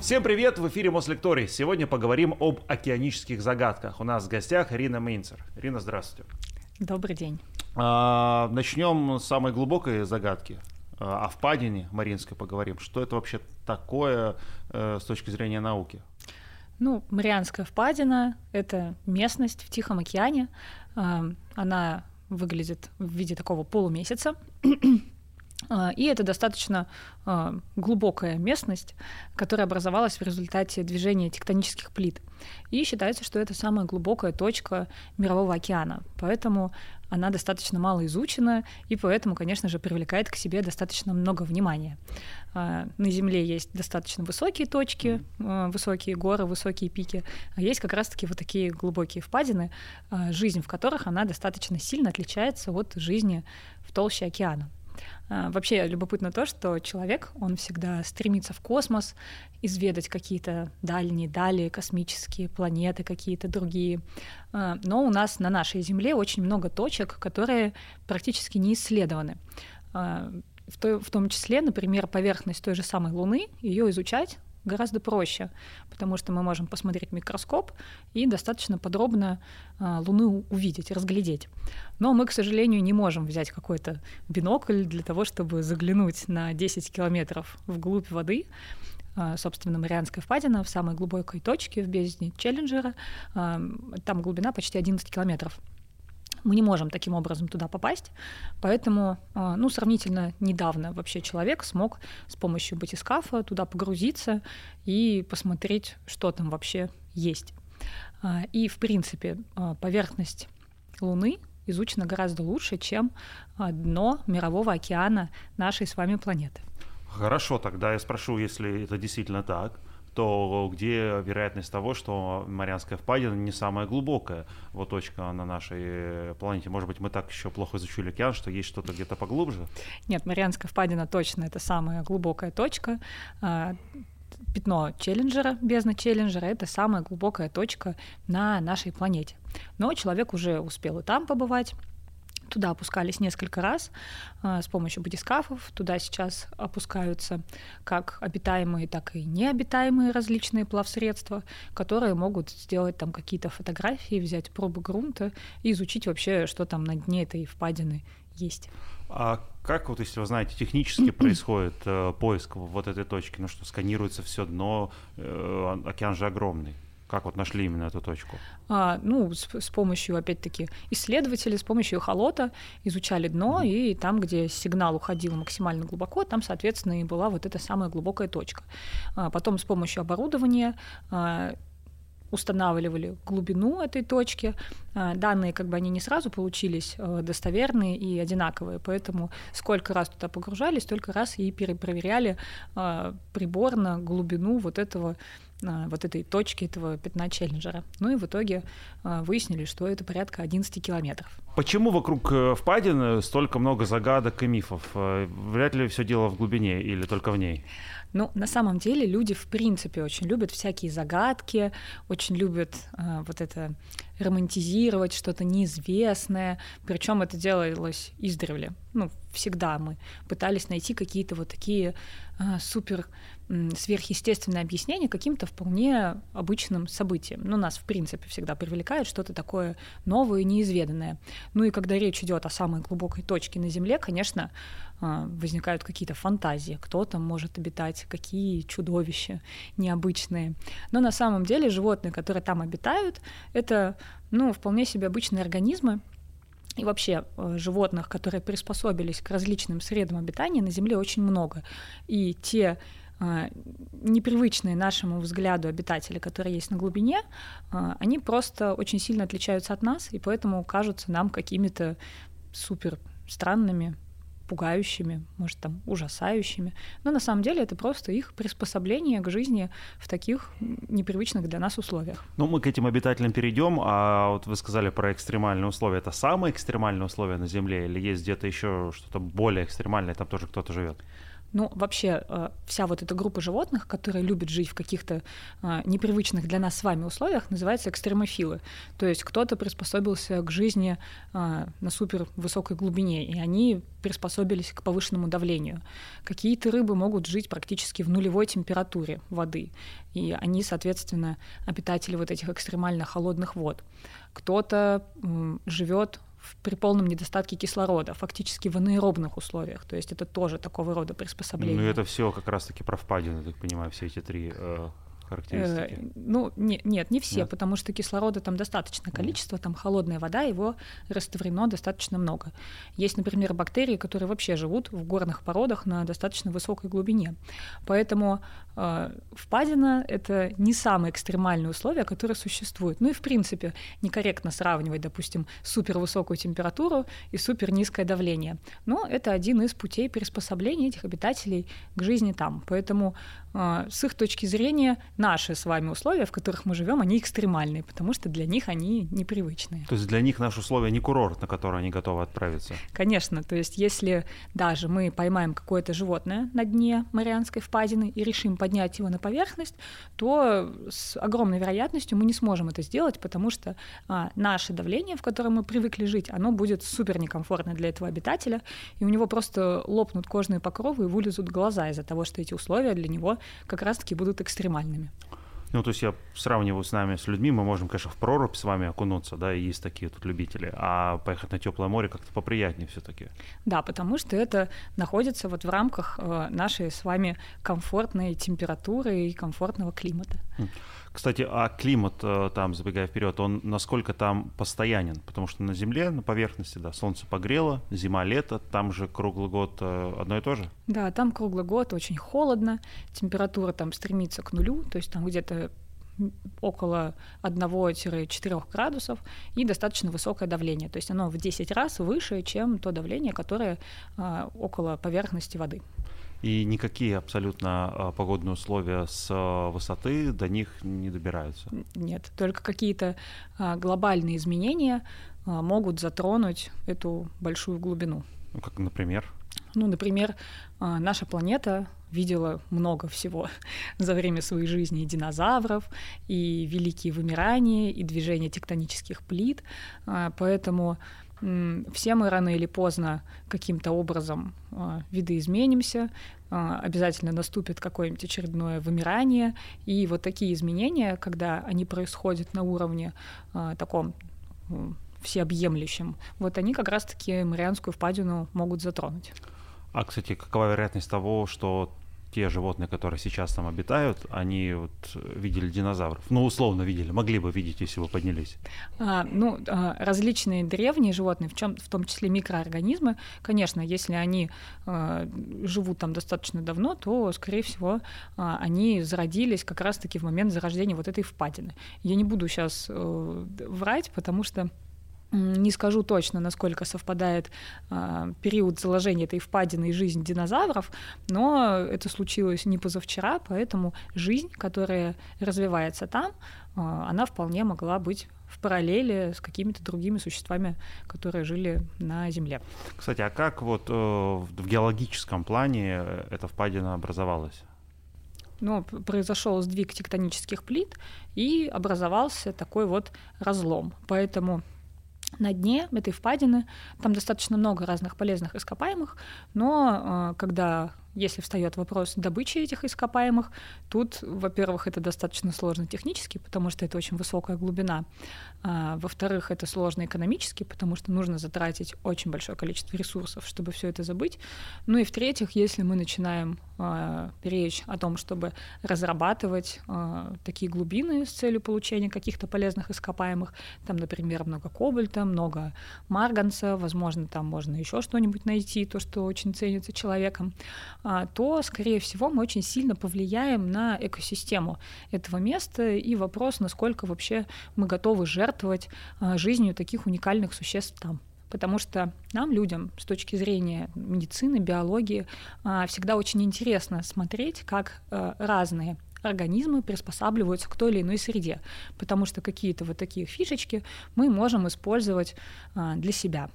Всем привет! В эфире Мослекторий. Сегодня поговорим об океанических загадках. У нас в гостях Ирина Мейнцер. Ирина, здравствуйте. Добрый день. А, начнем с самой глубокой загадки. А, о впадине Маринской поговорим. Что это вообще такое э, с точки зрения науки? Ну, Марианская впадина — это местность в Тихом океане. А, она выглядит в виде такого полумесяца. А, и это достаточно а, глубокая местность, которая образовалась в результате движения тектонических плит. И считается, что это самая глубокая точка Мирового океана. Поэтому она достаточно мало изучена, и поэтому, конечно же, привлекает к себе достаточно много внимания. А, на Земле есть достаточно высокие точки, высокие горы, высокие пики, а есть как раз-таки вот такие глубокие впадины, жизнь в которых она достаточно сильно отличается от жизни в толще океана. А, вообще любопытно то, что человек, он всегда стремится в космос, изведать какие-то дальние дали, космические планеты какие-то другие. А, но у нас на нашей Земле очень много точек, которые практически не исследованы. А, в, том числе, например, поверхность той же самой Луны, ее изучать гораздо проще, потому что мы можем посмотреть микроскоп и достаточно подробно а, Луну увидеть, разглядеть. Но мы, к сожалению, не можем взять какой-то бинокль для того, чтобы заглянуть на 10 километров вглубь воды. А, собственно, Марианская впадина в самой глубокой точке в бездне Челленджера. А, там глубина почти 11 километров. Мы не можем таким образом туда попасть, поэтому, а, ну, сравнительно недавно вообще человек смог с помощью батискафа туда погрузиться и посмотреть, что там вообще есть. А, и, в принципе, а, поверхность Луны изучена гораздо лучше, чем дно мирового океана нашей с вами планеты. Хорошо, тогда я спрошу, если это действительно так – то где вероятность того, что Марианская впадина не самая глубокая вот точка на нашей планете? Может быть, мы так еще плохо изучили океан, что есть что-то где-то поглубже? Нет, Марианская впадина точно это самая глубокая точка. А, пятно Челленджера, бездна Челленджера, это самая глубокая точка на нашей планете. Но человек уже успел и там побывать, Туда опускались несколько раз а, с помощью батискафов. Туда сейчас опускаются как обитаемые, так и необитаемые различные плавсредства, которые могут сделать там какие-то фотографии, взять пробы грунта и изучить вообще, что там на дне этой впадины есть. А как вот, если вы знаете, технически происходит э, поиск вот этой точки? Ну что, сканируется все дно, э, океан же огромный. Как вот нашли именно эту точку? А, ну, с, с помощью, опять-таки, исследователей, с помощью эхолота изучали дно, mm-hmm. и там, где сигнал уходил максимально глубоко, там, соответственно, и была вот эта самая глубокая точка. А, потом с помощью оборудования а, устанавливали глубину этой точки. А, данные как бы они не сразу получились э, достоверные и одинаковые, поэтому сколько раз туда погружались, столько раз и перепроверяли а, приборно глубину вот этого вот этой точки этого пятна Челленджера. Ну и в итоге а, выяснили, что это порядка 11 километров. Почему вокруг э, впадины столько много загадок и мифов? Э, вряд ли все дело в глубине или только в ней? Ну, на самом деле люди, в принципе, очень любят всякие загадки, очень любят э, вот это романтизировать что-то неизвестное. Причем это делалось издревле. Ну, всегда мы пытались найти какие-то вот такие э, супер сверхъестественное объяснение каким-то вполне обычным событиям. Ну, нас, в принципе, всегда привлекает что-то такое новое и неизведанное. Ну и когда речь идет о самой глубокой точке на Земле, конечно, а, возникают какие-то фантазии, кто там может обитать, какие чудовища необычные. Но на самом деле животные, которые там обитают, это ну, вполне себе обычные организмы, и вообще э, животных, которые приспособились к различным средам обитания на Земле очень много. И те непривычные нашему взгляду обитатели, которые есть на глубине, а, они просто очень сильно отличаются от нас, и поэтому кажутся нам какими-то супер странными, пугающими, может, там, ужасающими. Но на самом деле это просто их приспособление к жизни в таких непривычных для нас условиях. Ну, мы к этим обитателям перейдем, а вот вы сказали про экстремальные условия. Это самые экстремальные условия на Земле или есть где-то еще что-то более экстремальное, там тоже кто-то живет? Ну, вообще, э, вся вот эта группа животных, которые любят жить в каких-то э, непривычных для нас с вами условиях, называется экстремофилы. То есть кто-то приспособился к жизни э, на супер высокой глубине, и они приспособились к повышенному давлению. Какие-то рыбы могут жить практически в нулевой температуре воды, и они, соответственно, обитатели вот этих экстремально холодных вод. Кто-то живет при полном недостатке кислорода, фактически в анаэробных условиях. То есть это тоже такого рода приспособление. Ну, это все как раз-таки про впадины, так понимаю, все эти три э, характеристики? Э, ну, не, нет, не все, нет. потому что кислорода там достаточное количество, там холодная вода, его растворено достаточно много. Есть, например, бактерии, которые вообще живут в горных породах на достаточно высокой глубине. Поэтому э, впадина — это не самые экстремальные условия, которые существуют. Ну и, в принципе, некорректно сравнивать, допустим, супервысокую температуру и супер низкое давление. Но это один из путей приспособления этих обитателей к жизни там. Поэтому э, с их точки зрения наши с вами условия, в которых мы живем, они экстремальные, потому что для них они непривычные. То есть для них наши условия не курорт, на который они готовы отправиться? Конечно. То есть если даже мы поймаем какое-то животное на дне Марианской впадины и решим поднять его на поверхность, то с огромной вероятностью мы не сможем это сделать, потому что а, наше давление, в котором мы привыкли жить, оно будет супер некомфортно для этого обитателя, и у него просто лопнут кожные покровы и вылезут глаза из-за того, что эти условия для него как раз-таки будут экстремальными. Ну, то есть я сравниваю с нами, с людьми, мы можем, конечно, в прорубь с вами окунуться, да, и есть такие тут любители, а поехать на теплое море как-то поприятнее все-таки. Да, потому что это находится вот в рамках э, нашей с вами комфортной температуры и комфортного климата. Кстати, а климат э, там, забегая вперед, он насколько там постоянен? Потому что на Земле, на поверхности, да, солнце погрело, зима, лето, там же круглый год э, одно и то же? Да, там круглый год очень холодно, температура там стремится к нулю, то есть там где-то около 1-4 градусов и достаточно высокое давление. То есть оно в 10 раз выше, чем то давление, которое э, около поверхности воды и никакие абсолютно а, погодные условия с а, высоты до них не добираются. Нет, только какие-то а, глобальные изменения могут затронуть эту большую глубину. Ну, как, например? Ну, например, наша планета видела много всего за время своей жизни и динозавров, и великие вымирания, и движение тектонических плит, поэтому все мы рано или поздно каким-то образом э, видоизменимся, э, обязательно наступит какое-нибудь очередное вымирание, и вот такие изменения, когда они происходят на уровне э, таком всеобъемлющем, вот они как раз-таки Марианскую впадину могут затронуть. А, кстати, какова вероятность того, что те животные, которые сейчас там обитают, они вот видели динозавров. Ну, условно видели, могли бы видеть, если бы поднялись. А, ну, а, различные древние животные, в, чем, в том числе микроорганизмы, конечно, если они а, живут там достаточно давно, то, скорее всего, а, они зародились как раз-таки в момент зарождения вот этой впадины. Я не буду сейчас а, врать, потому что не скажу точно, насколько совпадает э, период заложения этой впадины и жизнь динозавров, но это случилось не позавчера, поэтому жизнь, которая развивается там, э, она вполне могла быть в параллели с какими-то другими существами, которые жили на Земле. Кстати, а как вот э, в геологическом плане эта впадина образовалась? Ну, произошел сдвиг тектонических плит и образовался такой вот разлом. Поэтому на дне этой впадины. Там достаточно много разных полезных ископаемых, но э, когда если встает вопрос добычи этих ископаемых, тут, во-первых, это достаточно сложно технически, потому что это очень высокая глубина. А, во-вторых, это сложно экономически, потому что нужно затратить очень большое количество ресурсов, чтобы все это забыть. Ну и в-третьих, если мы начинаем а, речь о том, чтобы разрабатывать а, такие глубины с целью получения каких-то полезных ископаемых, там, например, много кобальта, много марганца, возможно, там можно еще что-нибудь найти, то, что очень ценится человеком, то, скорее всего, мы очень сильно повлияем на экосистему этого места. И вопрос, насколько вообще мы готовы жертвовать а, жизнью таких уникальных существ там. Потому что нам, людям, с точки зрения медицины, биологии, а, всегда очень интересно смотреть, как разные организмы приспосабливаются к той или иной среде, потому что какие-то вот такие фишечки мы можем использовать для себя.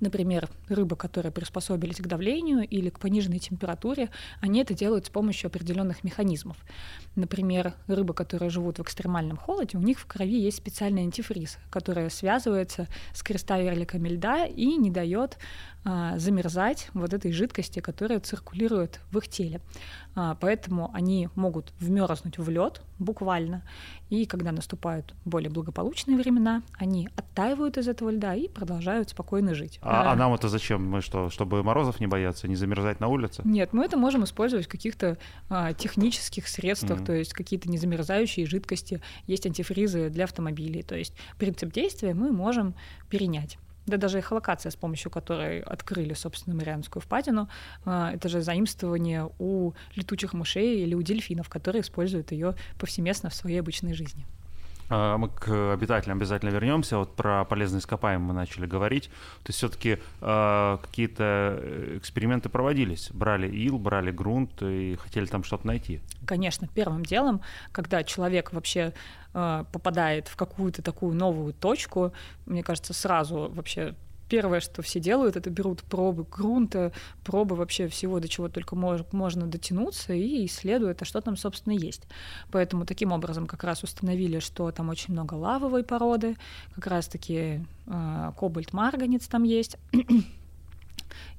Например, рыбы, которые приспособились к давлению или к пониженной температуре, они это делают с помощью определенных механизмов. Например, рыбы, которые живут в экстремальном холоде, у них в крови есть специальный антифриз, который связывается с кристалликами льда и не дает а, замерзать вот этой жидкости, которая циркулирует в их теле. А, поэтому они могут вмерзнуть в лед буквально, и когда наступают более благополучные времена, они оттаивают из этого льда и продолжают спокойно жить. А, а нам это зачем? Мы что, чтобы морозов не бояться, не замерзать на улице? Нет, мы это можем использовать в каких-то а, технических средствах, mm-hmm. то есть какие-то незамерзающие жидкости, есть антифризы для автомобилей, то есть принцип действия мы можем перенять. Да даже эхолокация, с помощью которой открыли, собственно, Марианскую впадину, а, это же заимствование у летучих мышей или у дельфинов, которые используют ее повсеместно в своей обычной жизни. А, мы к обитателям обязательно вернемся. Вот про полезные ископаемые мы начали говорить. То есть все-таки э, а, какие-то эксперименты проводились. Брали ил, брали грунт и хотели там что-то найти. Конечно, первым делом, когда человек вообще э, попадает в какую-то такую новую точку, мне кажется, сразу вообще первое, что все делают, это берут пробы грунта, пробы вообще всего, до чего только мож, можно дотянуться, и исследуют, а что там, собственно, есть. Поэтому таким образом как раз установили, что там очень много лавовой породы, как раз-таки э, кобальт-марганец там есть.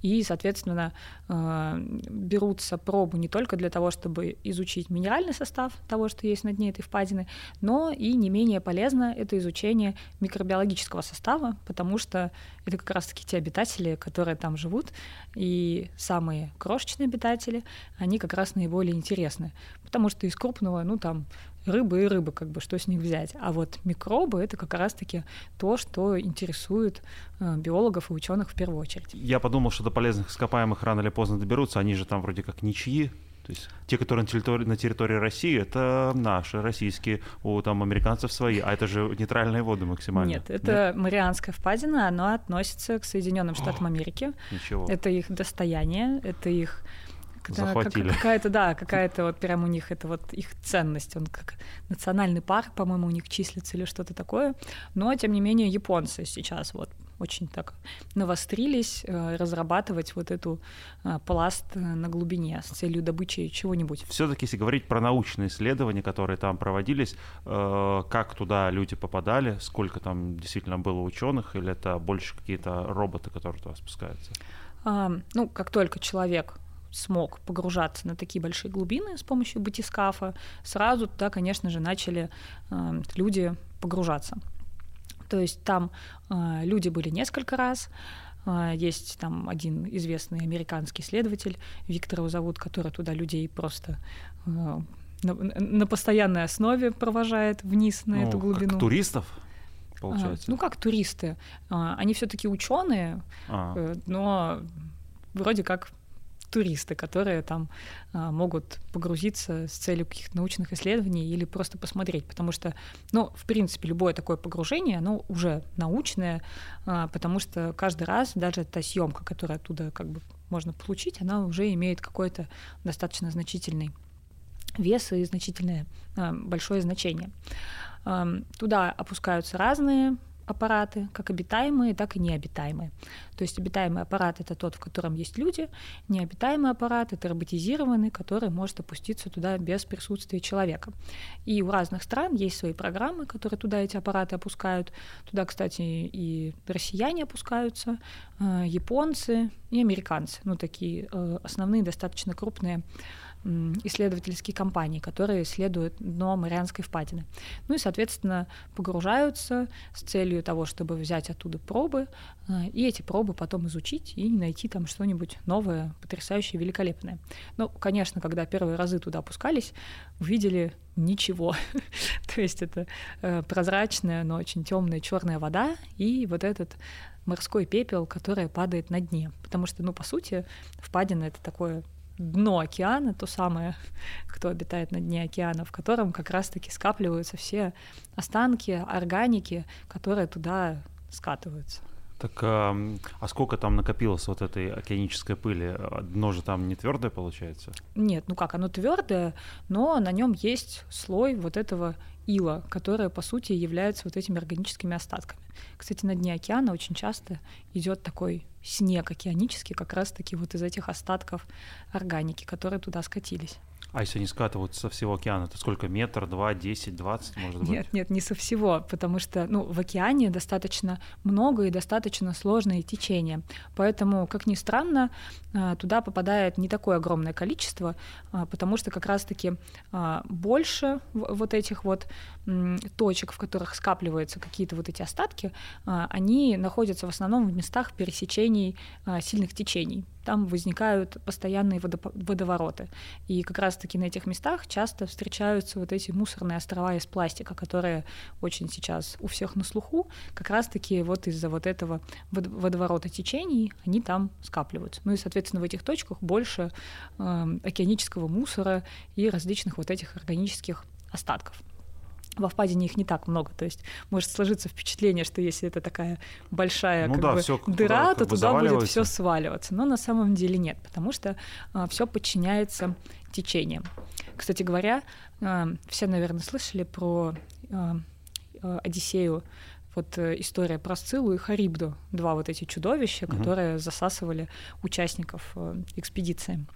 И, соответственно, э, берутся пробы не только для того, чтобы изучить минеральный состав того, что есть на дне этой впадины, но и не менее полезно это изучение микробиологического состава, потому что это как раз-таки те обитатели, которые там живут, и самые крошечные обитатели, они как раз наиболее интересны, потому что из крупного, ну там, рыбы и рыбы, как бы, что с них взять. А вот микробы — это как раз-таки то, что интересует э, биологов и ученых в первую очередь. Я подумал, что до полезных ископаемых рано или поздно доберутся, они же там вроде как ничьи, то есть те, которые на территории, на территории России, это наши, российские, у там американцев свои, а это же нейтральные воды максимально. Нет, это Нет? Марианская впадина, она относится к Соединенным Штатам Америки. Ничего. Это их достояние, это их захватили. Как, какая-то, да, какая-то вот прям у них это вот их ценность, он как национальный парк, по-моему, у них числится или что-то такое. Но, тем не менее, японцы сейчас вот очень так навострились э, разрабатывать вот эту э, пласт э, на глубине с целью добычи чего-нибудь. Все-таки, если говорить про научные исследования, которые там проводились, как туда люди попадали, сколько там действительно было ученых, или это больше какие-то роботы, которые туда спускаются? Ну, как только человек смог погружаться на такие большие глубины с помощью батискафа, сразу туда, конечно же, начали э, люди погружаться. То есть там э, люди были несколько раз. Э, есть там один известный американский исследователь, Виктор его зовут, который туда людей просто э, на, на постоянной основе провожает вниз на ну, эту глубину. Как туристов? Получается. А, ну как туристы? А, они все-таки ученые, а. но вроде как туристы, которые там а, могут погрузиться с целью каких-то научных исследований или просто посмотреть, потому что, ну, в принципе, любое такое погружение, оно уже научное, а, потому что каждый раз даже та съемка, которая оттуда как бы можно получить, она уже имеет какой-то достаточно значительный вес и значительное а, большое значение. Туда опускаются разные аппараты, как обитаемые, так и необитаемые. То есть обитаемый аппарат — это тот, в котором есть люди, необитаемый аппарат — это роботизированный, который может опуститься туда без присутствия человека. И у разных стран есть свои программы, которые туда эти аппараты опускают. Туда, кстати, и россияне опускаются, э, японцы и американцы, ну такие э, основные достаточно крупные исследовательские компании, которые исследуют дно Марианской впадины. Ну и, соответственно, погружаются с целью того, чтобы взять оттуда пробы, а, и эти пробы потом изучить и найти там что-нибудь новое, потрясающее, великолепное. Ну, конечно, когда первые разы туда опускались, увидели ничего. То есть это э, прозрачная, но очень темная черная вода и вот этот морской пепел, который падает на дне. Потому что, ну, по сути, впадина — это такое дно океана, то самое, кто обитает на дне океана, в котором как раз-таки скапливаются все останки, органики, которые туда скатываются. Так, а, а сколько там накопилось вот этой океанической пыли? Дно же там не твердое получается? Нет, ну как, оно твердое, но на нем есть слой вот этого ила, которое, по сути, является вот этими органическими остатками. Кстати, на дне океана очень часто идет такой снег океанический, как раз-таки вот из этих остатков органики, которые туда скатились. А если они скатываются со всего океана, то сколько? Метр, два, десять, двадцать, может быть? Нет, нет, не со всего, потому что ну, в океане достаточно много и достаточно сложные течения. Поэтому, как ни странно, а, туда попадает не такое огромное количество, а, потому что как раз-таки а, больше вот этих вот точек, в которых скапливаются какие-то вот эти остатки, они находятся в основном в местах пересечений сильных течений там возникают постоянные водовороты. И как раз-таки на этих местах часто встречаются вот эти мусорные острова из пластика, которые очень сейчас у всех на слуху, как раз-таки вот из-за вот этого водоворота течений они там скапливаются. Ну и, соответственно, в этих точках больше э, океанического мусора и различных вот этих органических остатков во впадине их не так много. То есть может сложиться впечатление, что если это такая большая ну, как да, бы, всё дыра, то туда будет все сваливаться. Но на самом деле нет, потому что а, все подчиняется течениям. Кстати говоря, а, все, наверное, слышали про а, а, Одиссею вот э, история про Сциллу и Харибду, два вот эти чудовища, угу. которые засасывали участников э, экспедиции.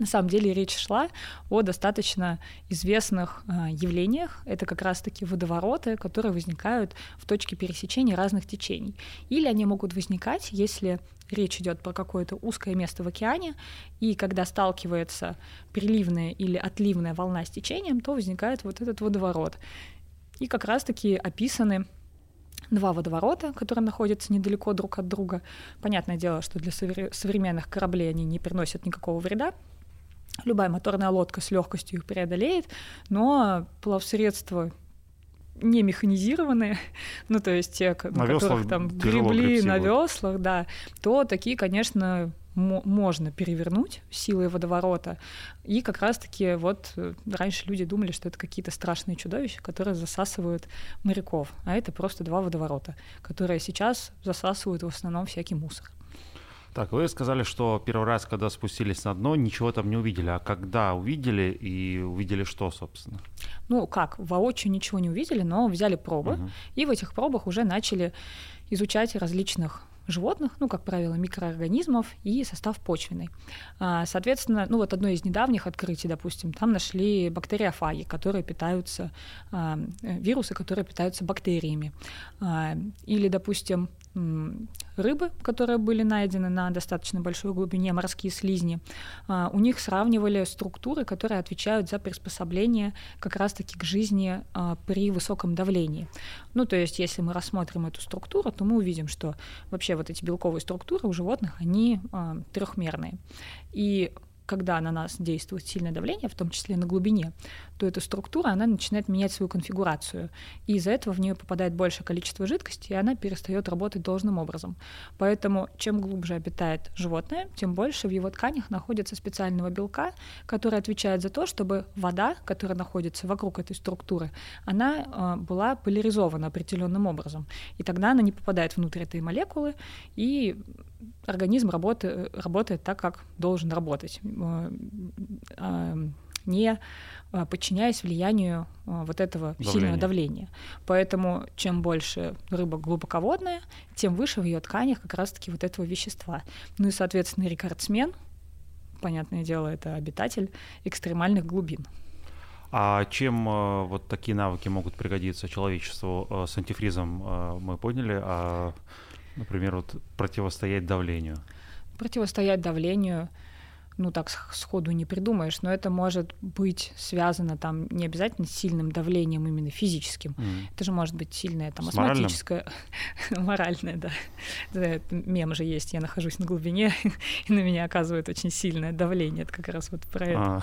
На самом деле речь шла о достаточно известных э, явлениях. Это как раз-таки водовороты, которые возникают в точке пересечения разных течений. Или они могут возникать, если речь идет про какое-то узкое место в океане, и когда сталкивается приливная или отливная волна с течением, то возникает вот этот водоворот. И как раз-таки описаны два водоворота, которые находятся недалеко друг от друга. Понятное дело, что для современных кораблей они не приносят никакого вреда, Любая моторная лодка с легкостью их преодолеет, но плавсредства не механизированные, ну то есть те, на, на которых там гребли на веслах, да, то такие, конечно, можно перевернуть силой водоворота. И как раз-таки вот э, раньше люди думали, что это какие-то страшные чудовища, которые засасывают моряков. А это просто два водоворота, которые сейчас засасывают в основном всякий мусор. Так, вы сказали, что первый раз, когда спустились на дно, ничего там не увидели. А когда увидели и увидели что, собственно? Ну как, воочию ничего не увидели, но взяли пробы, угу. и в этих пробах уже начали изучать различных животных, ну, как правило, микроорганизмов и состав почвенный. А, соответственно, ну, вот одно из недавних открытий, допустим, там нашли бактериофаги, которые питаются, а, э, вирусы, которые питаются бактериями. А, или, допустим, рыбы, которые были найдены на достаточно большой глубине, морские слизни, у них сравнивали структуры, которые отвечают за приспособление как раз-таки к жизни при высоком давлении. Ну, то есть, если мы рассмотрим эту структуру, то мы увидим, что вообще вот эти белковые структуры у животных, они трехмерные. И когда на нас действует сильное давление, в том числе на глубине, то эта структура, она начинает менять свою конфигурацию. И из-за этого в нее попадает большее количество жидкости, и она перестает работать должным образом. Поэтому чем глубже обитает животное, тем больше в его тканях находится специального белка, который отвечает за то, чтобы вода, которая находится вокруг этой структуры, она э, была поляризована определенным образом. И тогда она не попадает внутрь этой молекулы, и организм работает, работает так, как должен работать, э, э, не э, подчиняясь влиянию вот этого Давление. сильного давления. Поэтому чем больше рыба глубоководная, тем выше в ее тканях как раз-таки вот этого вещества. Ну и, соответственно, рекордсмен, понятное дело, это обитатель экстремальных глубин. А чем вот такие навыки могут пригодиться человечеству с антифризом, мы поняли, а Например, вот противостоять давлению. Противостоять давлению, ну так сходу не придумаешь, но это может быть связано там не обязательно с сильным давлением именно физическим. Mm. Это же может быть сильное там астматическое, моральное, да. Мем же есть, я нахожусь на глубине, и на меня оказывает очень сильное давление. Это как раз вот про это. А.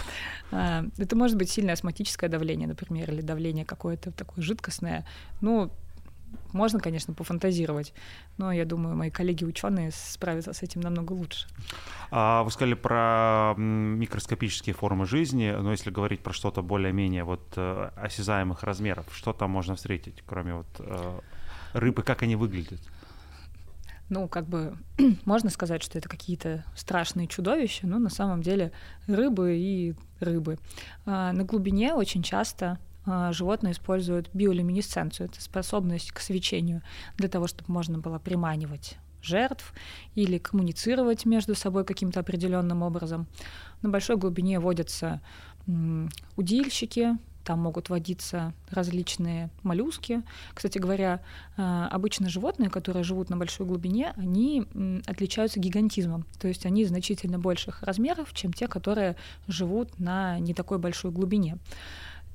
А, это может быть сильное астматическое давление, например, или давление какое-то такое жидкостное. Ну, можно, конечно, пофантазировать, но я думаю, мои коллеги-ученые справятся с этим намного лучше. А вы сказали про микроскопические формы жизни, но если говорить про что-то более-менее вот э, осязаемых размеров, что там можно встретить, кроме вот э, рыбы, как они выглядят? ну, как бы можно сказать, что это какие-то страшные чудовища, но на самом деле рыбы и рыбы. А, на глубине очень часто животные используют биолюминесценцию, это способность к свечению, для того, чтобы можно было приманивать жертв или коммуницировать между собой каким-то определенным образом. На большой глубине водятся удильщики, там могут водиться различные моллюски. Кстати говоря, а, обычно животные, которые живут на большой глубине, они отличаются гигантизмом. То есть они значительно больших размеров, чем те, которые живут на не такой большой глубине.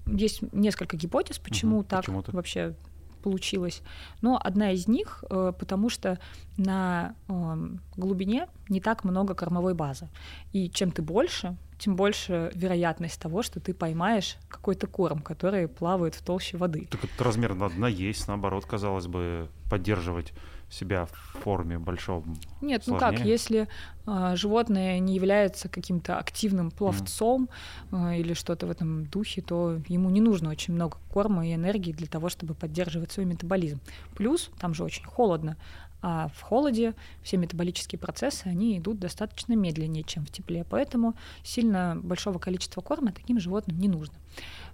Есть несколько гипотез, почему угу, так почему вообще получилось. Но одна из них, э, потому что на эм, глубине не так много кормовой базы. И чем ты больше, тем больше вероятность того, что ты поймаешь какой-то корм, который плавает в толще воды. Так этот размер надо наесть, наоборот, казалось бы, поддерживать себя в форме большого. Нет, сложнее. ну как, если э, животное не является каким-то активным пловцом mm. э, или что-то в этом духе, то ему не нужно очень много корма и энергии для того, чтобы поддерживать свой метаболизм. Плюс там же очень холодно, а в холоде все метаболические процессы, они идут достаточно медленнее, чем в тепле. Поэтому сильно большого количества корма таким животным не нужно.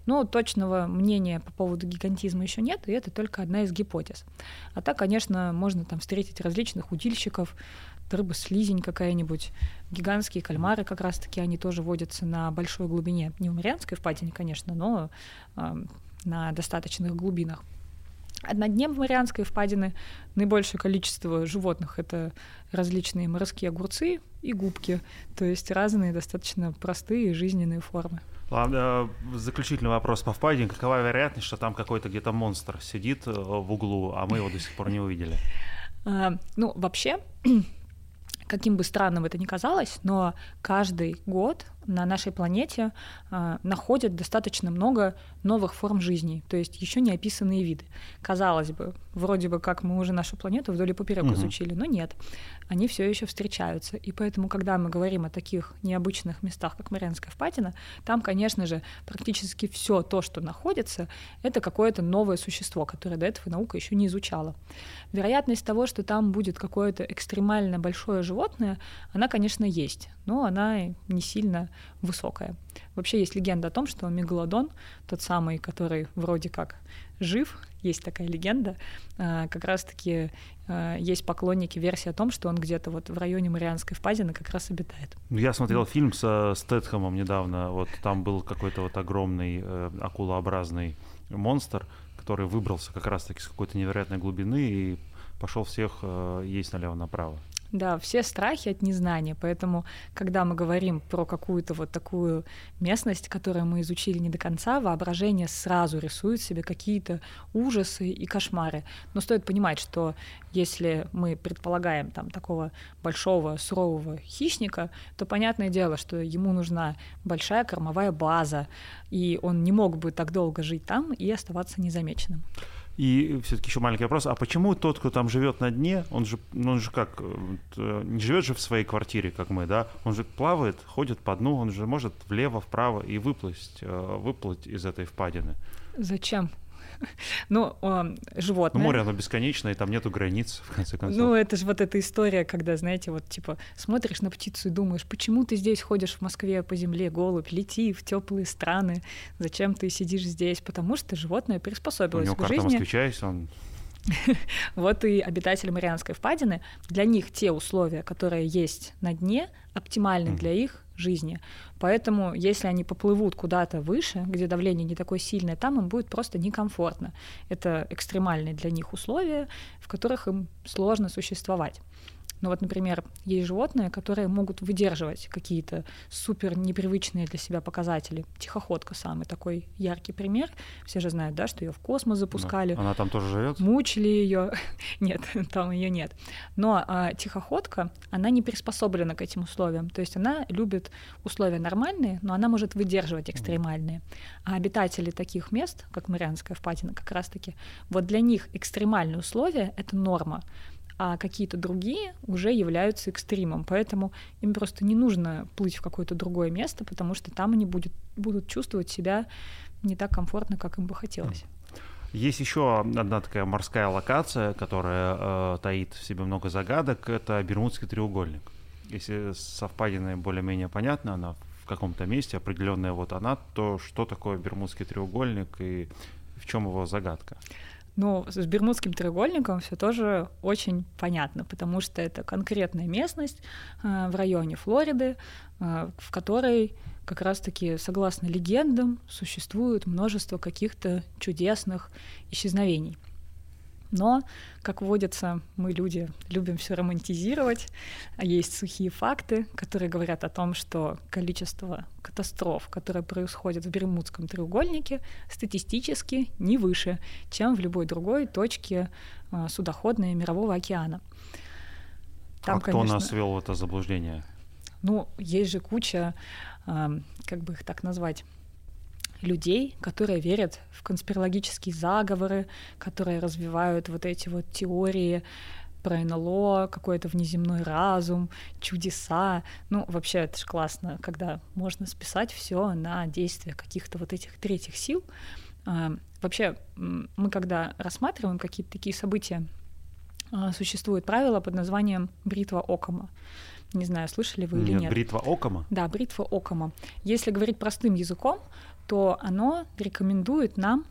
Но точного мнения по поводу гигантизма еще нет, и это только одна из гипотез. А так, конечно, можно там встретить различных удильщиков, рыба слизень какая-нибудь, гигантские кальмары как раз-таки, они тоже водятся на большой глубине. Не в Марианской впадине, конечно, но э, на достаточных глубинах. На дне Марианской впадины наибольшее количество животных — это различные морские огурцы и губки, то есть разные достаточно простые жизненные формы. Ладно, э, заключительный вопрос по впадине. Какова вероятность, что там какой-то где-то монстр сидит э, в углу, а мы его до сих пор не увидели? А, ну, вообще, каким бы странным это ни казалось, но каждый год на нашей планете э, находят достаточно много новых форм жизни, то есть еще не описанные виды. Казалось бы, вроде бы как мы уже нашу планету вдоль и поперек угу. изучили, но нет, они все еще встречаются. И поэтому, когда мы говорим о таких необычных местах, как Марианская впадина, там, конечно же, практически все то, что находится, это какое-то новое существо, которое до этого наука еще не изучала. Вероятность того, что там будет какое-то экстремально большое животное, она, конечно, есть, но она не сильно высокая. Вообще есть легенда о том, что мегалодон, тот самый, который вроде как жив, есть такая легенда, а, как раз-таки а, есть поклонники версии о том, что он где-то вот в районе Марианской впадины как раз обитает. Ну, я смотрел фильм со Стэтхэмом недавно, вот там был какой-то вот огромный э, акулообразный монстр, который выбрался как раз-таки с какой-то невероятной глубины и пошел всех э, есть налево-направо. Да, все страхи от незнания, поэтому, когда мы говорим про какую-то вот такую местность, которую мы изучили не до конца, воображение сразу рисует себе какие-то ужасы и кошмары. Но стоит понимать, что если мы предполагаем там такого большого сурового хищника, то понятное дело, что ему нужна большая кормовая база, и он не мог бы так долго жить там и оставаться незамеченным. И все-таки еще маленький вопрос: а почему тот, кто там живет на дне, он же, ну, он же как, э, не живет же в своей квартире, как мы, да? Он же плавает, ходит по дну, он же может влево, вправо и выплыть, э, выплыть из этой впадины. Зачем? Ну, животное. Ну, море, оно бесконечное, и там нету границ, в конце концов. Ну, это же вот эта история, когда, знаете, вот типа смотришь на птицу и думаешь, почему ты здесь ходишь в Москве по земле, голубь, лети в теплые страны, зачем ты сидишь здесь? Потому что животное приспособилось У него к карта жизни. москвича есть, он вот и обитатели Марианской впадины, для них те условия, которые есть на дне, оптимальны для их жизни. Поэтому, если они поплывут куда-то выше, где давление не такое сильное, там им будет просто некомфортно. Это экстремальные для них условия, в которых им сложно существовать. Ну вот, например, есть животные, которые могут выдерживать какие-то супер непривычные для себя показатели. Тихоходка самый такой яркий пример. Все же знают, да, что ее в космос запускали. Она там тоже живет? Мучили ее. нет, там ее нет. Но а, тихоходка, она не приспособлена к этим условиям. То есть она любит условия нормальные, но она может выдерживать экстремальные. А обитатели таких мест, как Марианская впадина, как раз-таки, вот для них экстремальные условия — это норма а какие-то другие уже являются экстримом. Поэтому им просто не нужно плыть в какое-то другое место, потому что там они будет, будут чувствовать себя не так комфортно, как им бы хотелось. Есть еще одна такая морская локация, которая э, таит в себе много загадок. Это Бермудский треугольник. Если совпадение более-менее понятно, она в каком-то месте определенная вот она, то что такое Бермудский треугольник и в чем его загадка? Ну, с Бермудским треугольником все тоже очень понятно, потому что это конкретная местность э, в районе Флориды, э, в которой как раз-таки, согласно легендам, существует множество каких-то чудесных исчезновений. Но, как водится, мы люди любим все романтизировать, а есть сухие факты, которые говорят о том, что количество катастроф, которые происходят в Бермудском треугольнике, статистически не выше, чем в любой другой точке а, судоходной мирового океана. Там, а кто конечно, нас ввел в это заблуждение? Ну, есть же куча как бы их так назвать, людей, которые верят в конспирологические заговоры, которые развивают вот эти вот теории про НЛО, какой-то внеземной разум, чудеса. Ну, вообще, это же классно, когда можно списать все на действия каких-то вот этих третьих сил. Вообще, мы когда рассматриваем какие-то такие события, а, существует правило под названием бритва Окома. Не знаю, слышали вы или нет. Бритва Окома? Да, бритва Окома. Если говорить простым языком, то оно рекомендует нам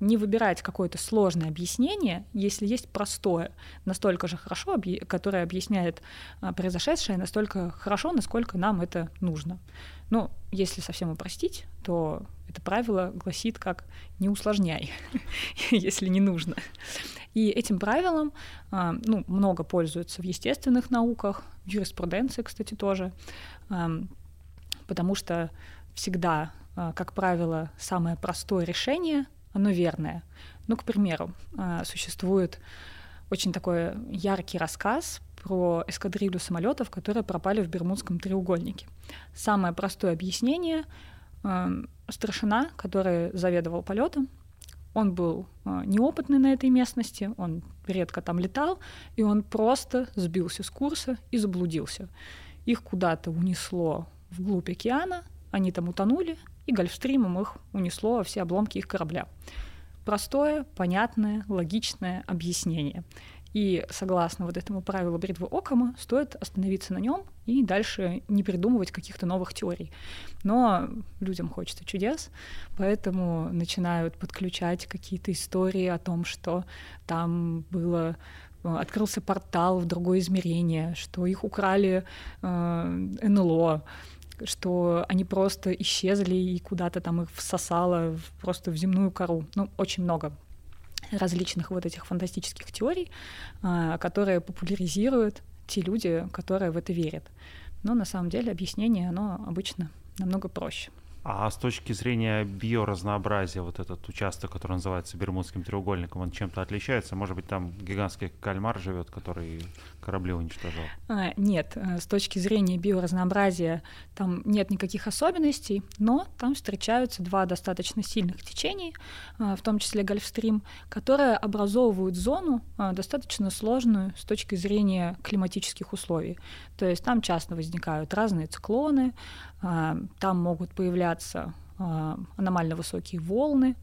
не выбирать какое-то сложное объяснение, если есть простое, настолько же хорошо, которое объясняет а, произошедшее настолько хорошо, насколько нам это нужно. Ну, если совсем упростить, то это правило гласит как «не усложняй, если не нужно». И этим правилом а, ну, много пользуются в естественных науках, в юриспруденции, кстати, тоже, потому что всегда, а, как правило, самое простое решение, оно верное. Ну, к примеру, а, существует очень такой яркий рассказ про эскадрилью самолетов, которые пропали в Бермудском треугольнике. Самое простое объяснение старшина, который заведовал полетом, он был а, неопытный на этой местности, он редко там летал, и он просто сбился с курса и заблудился. Их куда-то унесло вглубь океана, они там утонули, и гольфстримом их унесло все обломки их корабля. Простое, понятное, логичное объяснение. И согласно вот этому правилу бритвы Окама, стоит остановиться на нем и дальше не придумывать каких-то новых теорий. Но людям хочется чудес, поэтому начинают подключать какие-то истории о том, что там было э, открылся портал в другое измерение, что их украли э, НЛО, что они просто исчезли и куда-то там их всосало просто в земную кору. Ну, очень много различных вот этих фантастических теорий, а, которые популяризируют те люди, которые в это верят. Но на самом деле объяснение, оно обычно намного проще. А с точки зрения биоразнообразия, вот этот участок, который называется Бермудским треугольником, он чем-то отличается? Может быть, там гигантский кальмар живет, который корабли уничтожал? А, нет, э, с точки зрения биоразнообразия там нет никаких особенностей, но там встречаются два достаточно сильных течения, в том числе Гольфстрим, которые образовывают зону а, достаточно сложную с точки зрения климатических условий. То есть там часто возникают разные циклоны, а, там могут появляться а, аномально высокие волны.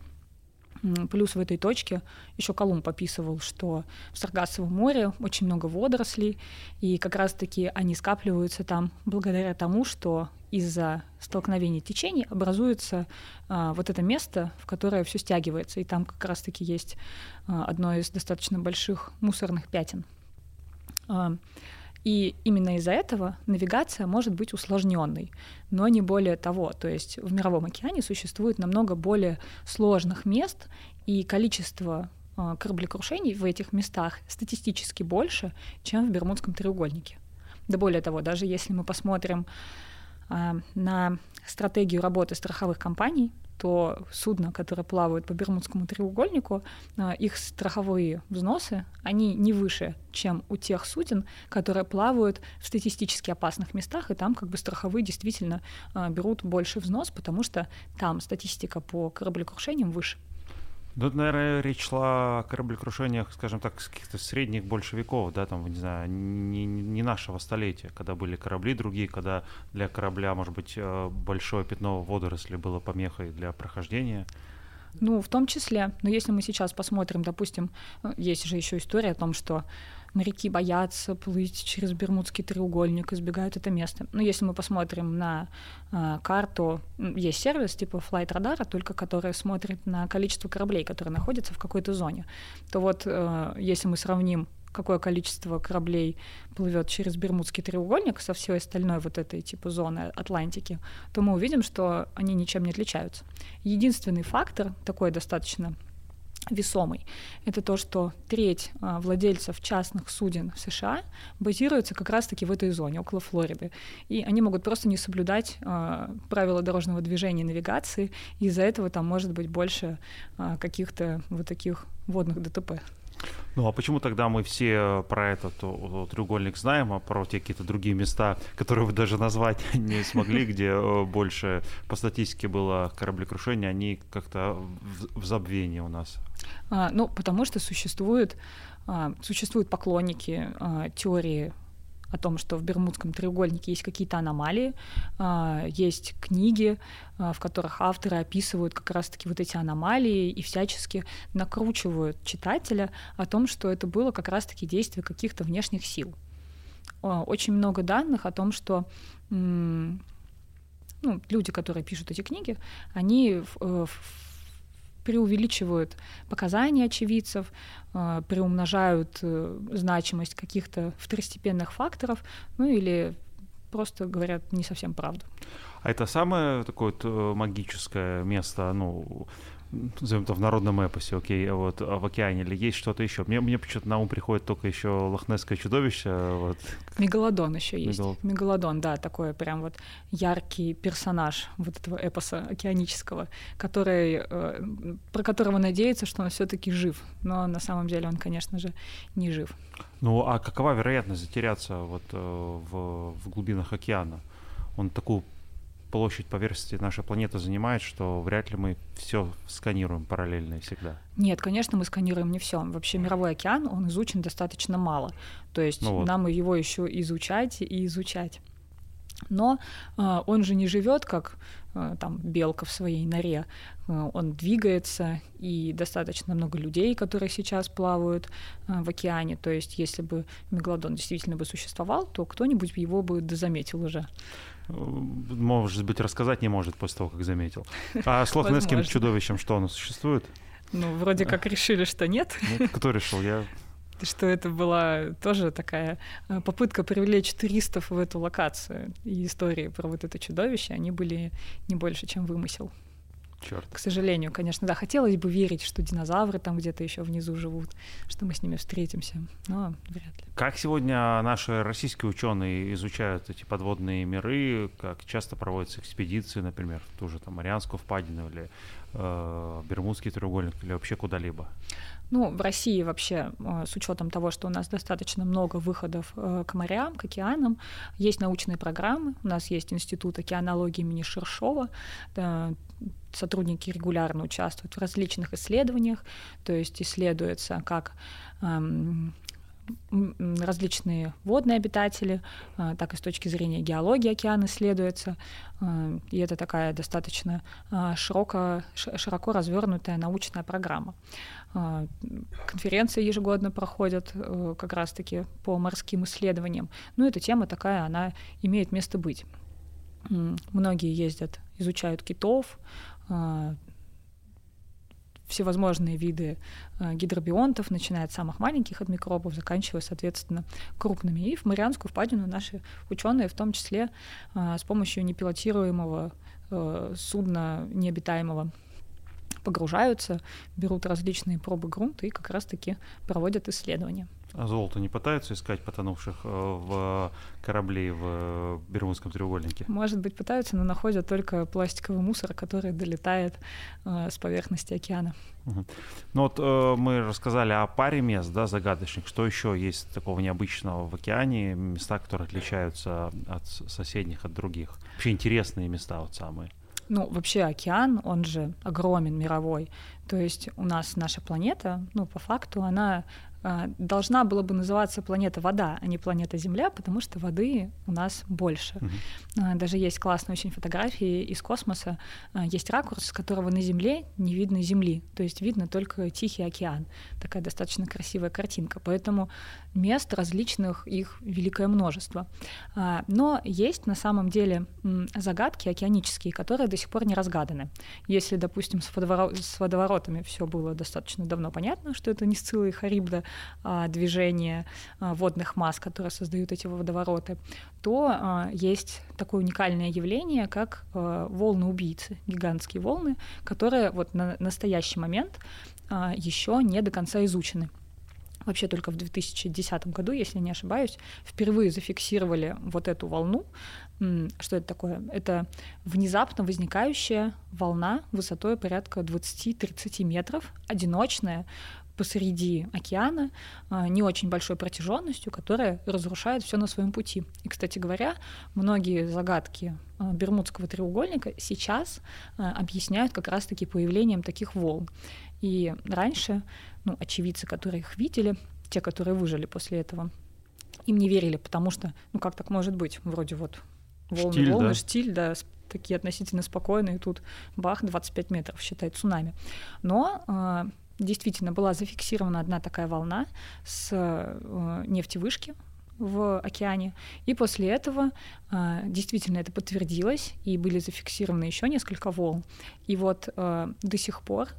Плюс в этой точке еще Колумб описывал, что в Саргассовом море очень много водорослей, и как раз-таки они скапливаются там благодаря тому, что из-за столкновения течений образуется а, вот это место, в которое все стягивается, и там как раз-таки есть а, одно из достаточно больших мусорных пятен. А, и именно из-за этого навигация может быть усложненной, но не более того. То есть в Мировом океане существует намного более сложных мест, и количество а, кораблекрушений в этих местах статистически больше, чем в Бермудском треугольнике. Да более того, даже если мы посмотрим на стратегию работы страховых компаний, то судна, которые плавают по Бермудскому треугольнику, а, их страховые взносы, они не выше, чем у тех суден, которые плавают в статистически опасных местах, и там как бы страховые действительно а, берут больше взнос, потому что там статистика по кораблекрушениям выше. Тут, наверное, речь шла о кораблекрушениях, скажем так, с каких-то средних большевиков, да, там, не знаю, не, не нашего столетия, когда были корабли другие, когда для корабля, может быть, э, большое пятно водоросли было помехой для прохождения. Ну, в том числе. Но если мы сейчас посмотрим, допустим, э, есть же еще история о том, что моряки боятся плыть через Бермудский треугольник, избегают это место. Но если мы посмотрим на э, карту, есть сервис типа Flight Radar, только который смотрит на количество кораблей, которые находятся в какой-то зоне, то вот э, если мы сравним какое количество кораблей плывет через Бермудский треугольник со всей остальной вот этой типа зоны Атлантики, то мы увидим, что они ничем не отличаются. Единственный фактор, такой достаточно весомый, это то, что треть а, владельцев частных суден в США базируется как раз-таки в этой зоне, около Флориды. И они могут просто не соблюдать а, правила дорожного движения и навигации, и из-за этого там может быть больше а, каких-то вот таких водных ДТП. Ну а почему тогда мы все про этот треугольник знаем, а про те какие-то другие места, которые вы даже назвать не смогли, где больше по статистике было кораблекрушение, они как-то в забвении у нас? А, ну, потому что существуют, а, существуют поклонники а, теории о том, что в Бермудском треугольнике есть какие-то аномалии, есть книги, в которых авторы описывают как раз-таки вот эти аномалии и всячески накручивают читателя о том, что это было как раз-таки действие каких-то внешних сил. Очень много данных о том, что ну, люди, которые пишут эти книги, они в, в преувеличивают показания очевидцев, э, приумножают э, значимость каких-то второстепенных факторов, ну или просто говорят не совсем правду. А это самое такое вот э, магическое место, ну, назовем это в народном эпосе, окей, вот а в океане или есть что-то еще? Мне, мне почему-то на ум приходит только еще лохнесское чудовище. Вот. Мегалодон еще есть. Мегал... Мегалодон, да, такой прям вот яркий персонаж вот этого эпоса океанического, который, э, про которого надеется, что он все-таки жив. Но на самом деле он, конечно же, не жив. Ну, а какова вероятность затеряться вот э, в, в глубинах океана? Он такую площадь поверхности нашей планеты занимает, что вряд ли мы все сканируем параллельно и всегда. Нет, конечно, мы сканируем не все. Вообще мировой океан, он изучен достаточно мало. То есть ну вот. нам его еще изучать и изучать. Но э, он же не живет как э, там белка в своей норе. Э, он двигается, и достаточно много людей, которые сейчас плавают э, в океане. То есть, если бы мегалодон действительно бы существовал, то кто-нибудь его бы заметил уже может быть, рассказать не может после того, как заметил. А с лохнесским чудовищем что, оно существует? Ну, вроде как решили, что нет. Ну, кто решил? Я что это была тоже такая э, попытка привлечь туристов в эту локацию. И истории про вот это чудовище, они были не больше, чем вымысел. Черт. К сожалению, конечно, да, хотелось бы верить, что динозавры там где-то еще внизу живут, что мы с ними встретимся, но вряд ли. Как сегодня наши российские ученые изучают эти подводные миры, как часто проводятся экспедиции, например, в ту же там Марианскую впадину или э, Бермудский треугольник или вообще куда-либо? Ну, в России вообще, э, с учетом того, что у нас достаточно много выходов э, к морям, к океанам, есть научные программы. У нас есть Институт океанологии имени Шершова. Сотрудники регулярно участвуют в различных исследованиях, то есть исследуется, как эм, различные водные обитатели, э, так и с точки зрения геологии океан исследуется. И это такая достаточно широко, широко развернутая научная программа. А, конференции ежегодно проходят э, как раз-таки по морским исследованиям. Ну, эта тема такая, она имеет место быть. Многие ездят, изучают китов, а, всевозможные виды а, гидробионтов, начиная от самых маленьких от микробов, заканчивая, соответственно, крупными. И в Марианскую впадину наши ученые, в том числе с помощью непилотируемого э, судна необитаемого погружаются, берут различные пробы грунта и как раз-таки проводят исследования. А золото не пытаются искать потонувших э, в корабле в Бермудском треугольнике? Может быть, пытаются, но находят только пластиковый мусор, который долетает э, с поверхности океана. Угу. Ну вот э, мы рассказали о паре мест, да, загадочных. Что еще есть такого необычного в океане? Места, которые отличаются от соседних, от других? Вообще интересные места вот самые. Ну, вообще океан, он же огромен, мировой. То есть у нас наша планета, ну, по факту, она должна была бы называться планета Вода, а не планета Земля, потому что воды у нас больше. Угу. Даже есть классные очень фотографии из космоса. Есть ракурс, с которого на Земле не видно Земли, то есть видно только Тихий океан. Такая достаточно красивая картинка. Поэтому мест различных их великое множество. Но есть на самом деле загадки океанические, которые до сих пор не разгаданы. Если, допустим, с, водоворот, с водоворотами все было достаточно давно понятно, что это не Сцилла и Харибда, а движение а, водных масс, которые создают эти водовороты, то а, есть такое уникальное явление, как а, волны-убийцы, гигантские волны, которые вот на настоящий момент а, еще не до конца изучены вообще только в 2010 году, если не ошибаюсь, впервые зафиксировали вот эту волну. Что это такое? Это внезапно возникающая волна высотой порядка 20-30 метров, одиночная, посреди океана, а, не очень большой протяженностью, которая разрушает все на своем пути. И, кстати говоря, многие загадки а, Бермудского треугольника сейчас а, объясняют как раз-таки появлением таких волн. И раньше ну, очевидцы, которые их видели, те, которые выжили после этого, им не верили, потому что, ну как так может быть? Вроде вот волны, штиль, волны, да? штиль, да, такие относительно спокойные, тут бах, 25 метров, считай, цунами. Но действительно была зафиксирована одна такая волна с э, нефтевышки в океане. И после этого э, действительно это подтвердилось, и были зафиксированы еще несколько волн. И вот э, до сих пор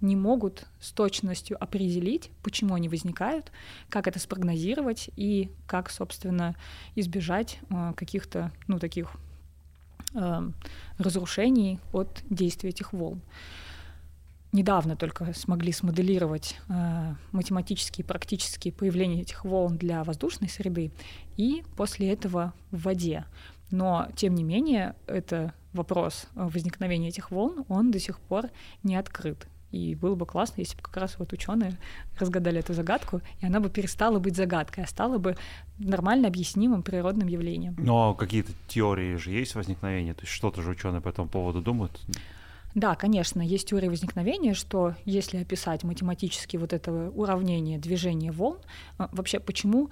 не могут с точностью определить, почему они возникают, как это спрогнозировать и как, собственно, избежать каких-то, ну, таких разрушений от действия этих волн недавно только смогли смоделировать э, математические и практические появления этих волн для воздушной среды и после этого в воде. Но, тем не менее, это вопрос возникновения этих волн, он до сих пор не открыт. И было бы классно, если бы как раз вот ученые разгадали эту загадку, и она бы перестала быть загадкой, а стала бы нормально объяснимым природным явлением. Но какие-то теории же есть возникновения, то есть что-то же ученые по этому поводу думают? Да, конечно, есть теория возникновения, что если описать математически вот это уравнение движения волн, а, вообще почему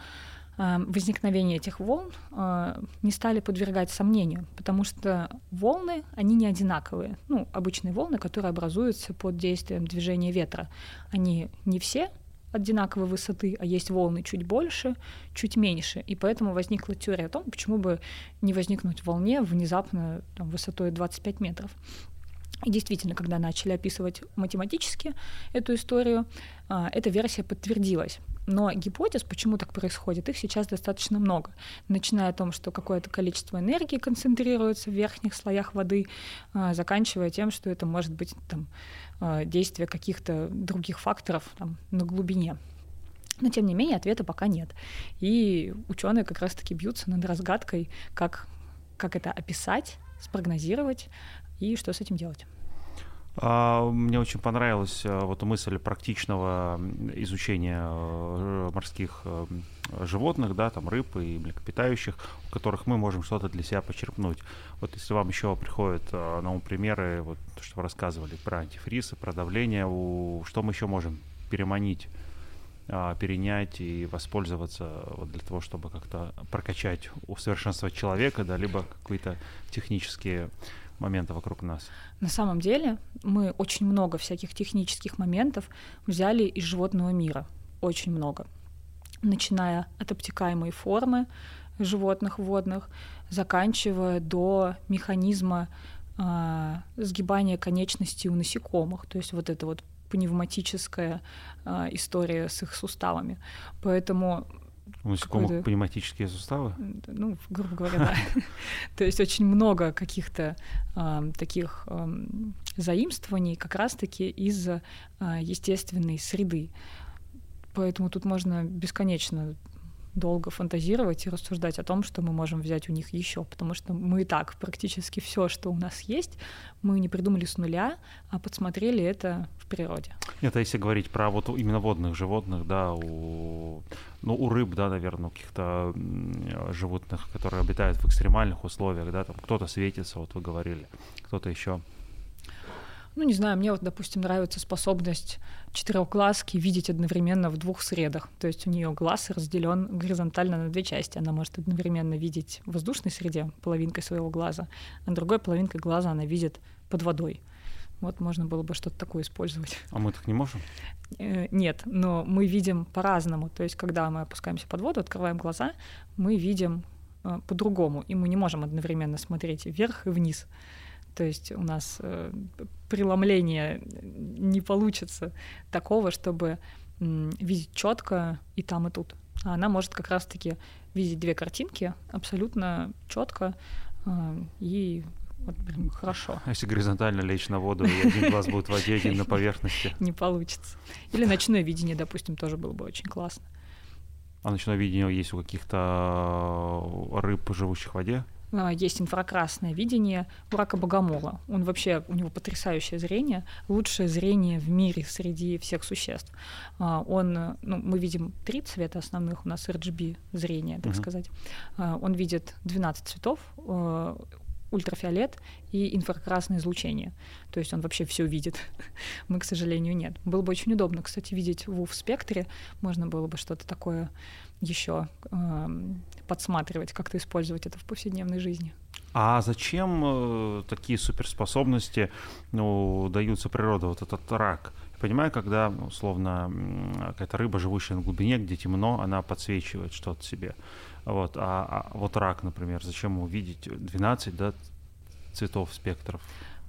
а, возникновение этих волн а, не стали подвергать сомнению, потому что волны, они не одинаковые. Ну, обычные волны, которые образуются под действием движения ветра, они не все одинаковой высоты, а есть волны чуть больше, чуть меньше. И поэтому возникла теория о том, почему бы не возникнуть волне внезапно там, высотой 25 метров. И действительно, когда начали описывать математически эту историю, а, эта версия подтвердилась. Но гипотез, почему так происходит, их сейчас достаточно много. Начиная о том, что какое-то количество энергии концентрируется в верхних слоях воды, а, заканчивая тем, что это может быть там, а, действие каких-то других факторов там, на глубине. Но тем не менее ответа пока нет. И ученые как раз-таки бьются над разгадкой, как, как это описать, спрогнозировать, и что с этим делать. А, мне очень понравилась э, вот мысль практичного изучения э, морских э, животных, да, там рыб и млекопитающих, у которых мы можем что-то для себя почерпнуть. Вот если вам еще приходят на ум примеры, вот то, что вы рассказывали про антифриз про давление, у, что мы еще можем переманить, а, перенять и воспользоваться вот для того, чтобы как-то прокачать, усовершенствовать человека, да, либо какие-то технические моменты вокруг нас? На самом деле мы очень много всяких технических моментов взяли из животного мира. Очень много. Начиная от обтекаемой формы животных водных, заканчивая до механизма э, сгибания конечностей у насекомых. То есть вот это вот пневматическая э, история с их суставами. Поэтому у насекомых пневматические суставы? Ну, грубо говоря, да. То есть очень много каких-то таких заимствований как раз-таки из а, естественной среды. Поэтому тут можно бесконечно долго фантазировать и рассуждать о том, что мы можем взять у них еще, потому что мы и так практически все, что у нас есть, мы не придумали с нуля, а подсмотрели это в природе. Нет, а если говорить про вот именно водных животных, да, у, ну, у рыб, да, наверное, у каких-то животных, которые обитают в экстремальных условиях, да, там кто-то светится, вот вы говорили, кто-то еще Ну, не знаю, мне вот, допустим, нравится способность четырехглазки видеть одновременно в двух средах. То есть у нее глаз разделен горизонтально на две части. Она может одновременно видеть в воздушной среде половинкой своего глаза, а другой половинкой глаза она видит под водой. Вот можно было бы что-то такое использовать. А мы так не можем? Э, нет, но мы видим по-разному. То есть, когда мы опускаемся под воду, открываем глаза, мы видим э, по-другому, и мы не можем одновременно смотреть вверх и вниз. То есть у нас э, преломление не получится такого, чтобы видеть четко и там, и тут. А она может как раз-таки видеть две картинки абсолютно четко и вот прям хорошо. А если горизонтально лечь на воду, и один глаз будет в воде, один на поверхности? Не получится. Или ночное видение, допустим, тоже было бы очень классно. А ночное видение есть у каких-то э, рыб, живущих в воде? А, есть инфракрасное видение у рака богомола. Он вообще, у него потрясающее зрение, лучшее зрение в мире среди всех существ. А, он, ну, мы видим три цвета основных, у нас RGB зрение, так uh-huh. сказать. А, он видит 12 цветов, ультрафиолет и инфракрасное излучение. То есть он вообще все видит. Мы, к сожалению, нет. Было бы очень удобно, кстати, видеть в спектре. Можно было бы что-то такое еще подсматривать, как-то использовать это в повседневной жизни. А зачем э, такие суперспособности ну, даются природе, вот этот рак? Я понимаю, когда, условно, какая-то рыба, живущая на глубине, где темно, она подсвечивает что-то себе. Вот, а, а вот рак, например, зачем увидеть 12 да, цветов спектров?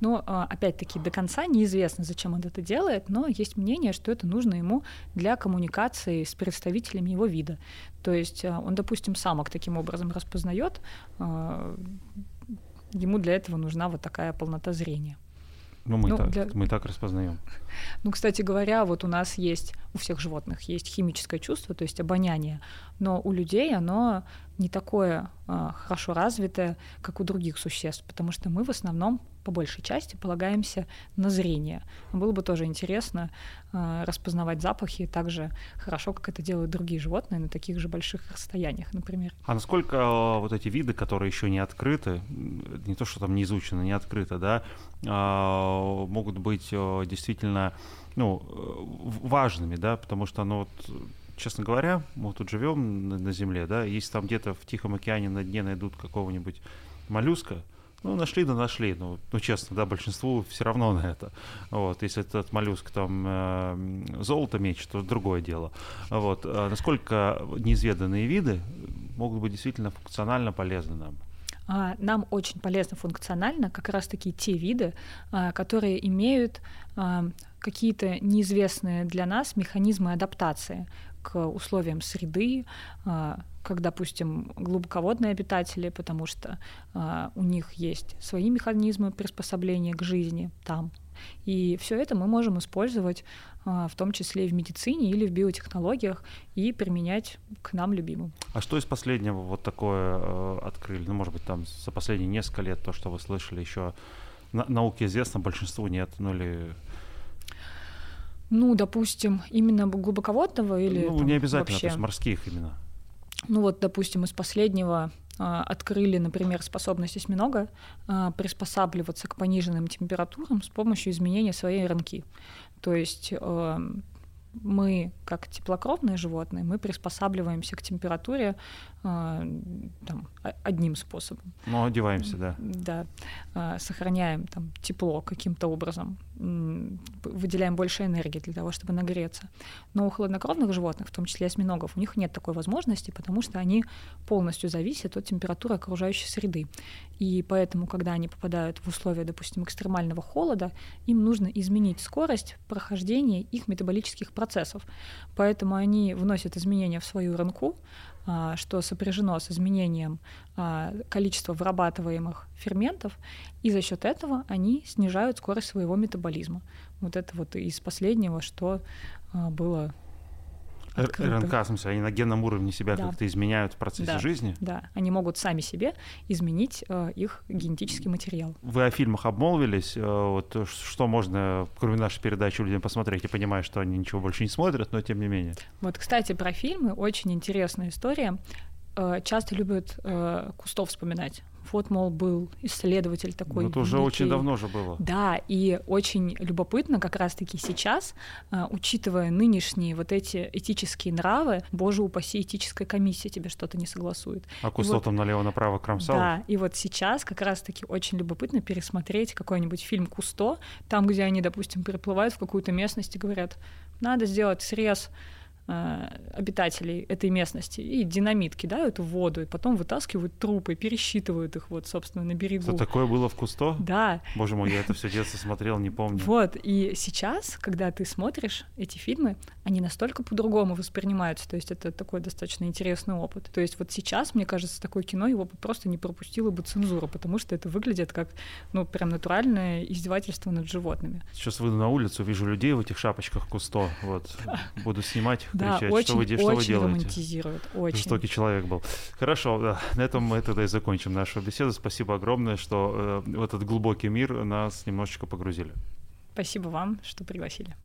Но, а, опять-таки, до конца неизвестно, зачем он это делает, но есть мнение, что это нужно ему для коммуникации с представителями его вида. То есть а, он, допустим, самок таким образом распознает, а, ему для этого нужна вот такая полнота зрения. Ну, мы, ну, так, для... мы так распознаем. Ну, кстати говоря, вот у нас есть, у всех животных есть химическое чувство, то есть обоняние, но у людей оно не такое а, хорошо развитое, как у других существ, потому что мы в основном по большей части полагаемся на зрение. Было бы тоже интересно э, распознавать запахи так же хорошо, как это делают другие животные на таких же больших расстояниях, например. А насколько э, вот эти виды, которые еще не открыты, не то, что там не изучено, не открыто, да, э, могут быть действительно ну, важными, да, потому что, ну, вот, честно говоря, мы тут живем на, на Земле, да, если там где-то в Тихом океане на дне найдут какого-нибудь моллюска, ну, нашли, да нашли. Ну, ну, честно, да, большинству все равно на это. Вот, если этот моллюск там э, золото мечет, то другое дело. Вот, а насколько неизведанные виды могут быть действительно функционально полезны нам? А, нам очень полезно функционально как раз-таки те виды, а, которые имеют а, какие-то неизвестные для нас механизмы адаптации к условиям среды, как, допустим, глубоководные обитатели, потому что а, у них есть свои механизмы приспособления к жизни там. И все это мы можем использовать а, в том числе и в медицине или в биотехнологиях и применять к нам любимым. А что из последнего вот такое э, открыли? Ну, может быть, там за последние несколько лет то, что вы слышали, еще на науке известно, большинству нет, ну или ну, допустим, именно глубоководного или ну там, не обязательно, вообще... то есть морских именно. Ну вот, допустим, из последнего а, открыли, например, способность осьминога а, приспосабливаться к пониженным температурам с помощью изменения своей РНК. То есть эм, мы, как теплокровные животные, мы приспосабливаемся к температуре э, там, одним способом. Ну, одеваемся, да. Да. Э, сохраняем там, тепло каким-то образом, выделяем больше энергии для того, чтобы нагреться. Но у хладнокровных животных, в том числе осьминогов, у них нет такой возможности, потому что они полностью зависят от температуры окружающей среды. И поэтому, когда они попадают в условия, допустим, экстремального холода, им нужно изменить скорость прохождения их метаболических процессов. Поэтому они вносят изменения в свою РНК, что сопряжено с изменением а, количества вырабатываемых ферментов, и за счет этого они снижают скорость своего метаболизма. Вот это вот из последнего, что а, было. РНК, в смысле, они на генном уровне себя да. как-то изменяют в процессе да. жизни? Да, они могут сами себе изменить э, их генетический материал. Вы о фильмах обмолвились, э, вот что можно, кроме нашей передачи, людям посмотреть? Я понимаю, что они ничего больше не смотрят, но тем не менее. Вот, кстати, про фильмы очень интересная история. Э, часто любят э, Кустов вспоминать Вот, мол, был исследователь такой. Ну, это уже великий. очень давно же было. Да, и очень любопытно как раз-таки сейчас, а, учитывая нынешние вот эти этические нравы, боже упаси, этическая комиссия тебе что-то не согласует. А Кусто вот, там налево-направо кромсал? Да, и вот сейчас как раз-таки очень любопытно пересмотреть какой-нибудь фильм Кусто, там, где они, допустим, переплывают в какую-то местность и говорят, надо сделать срез обитателей этой местности и динамит кидают в воду, и потом вытаскивают трупы, пересчитывают их вот, собственно, на берегу. Что такое было в Кусто? Да. Боже мой, я это все детство смотрел, не помню. Вот, и сейчас, когда ты смотришь эти фильмы, они настолько по-другому воспринимаются, то есть это такой достаточно интересный опыт. То есть вот сейчас, мне кажется, такое кино его бы просто не пропустила бы цензура, потому что это выглядит как, ну, прям натуральное издевательство над животными. Сейчас выйду на улицу, вижу людей в этих шапочках Кусто, вот, буду снимать да, кричать, очень, что вы, очень что вы делаете. романтизирует, очень. Жестокий человек был. Хорошо, да, на этом мы тогда и закончим нашу беседу. Спасибо огромное, что э, в этот глубокий мир нас немножечко погрузили. Спасибо вам, что пригласили.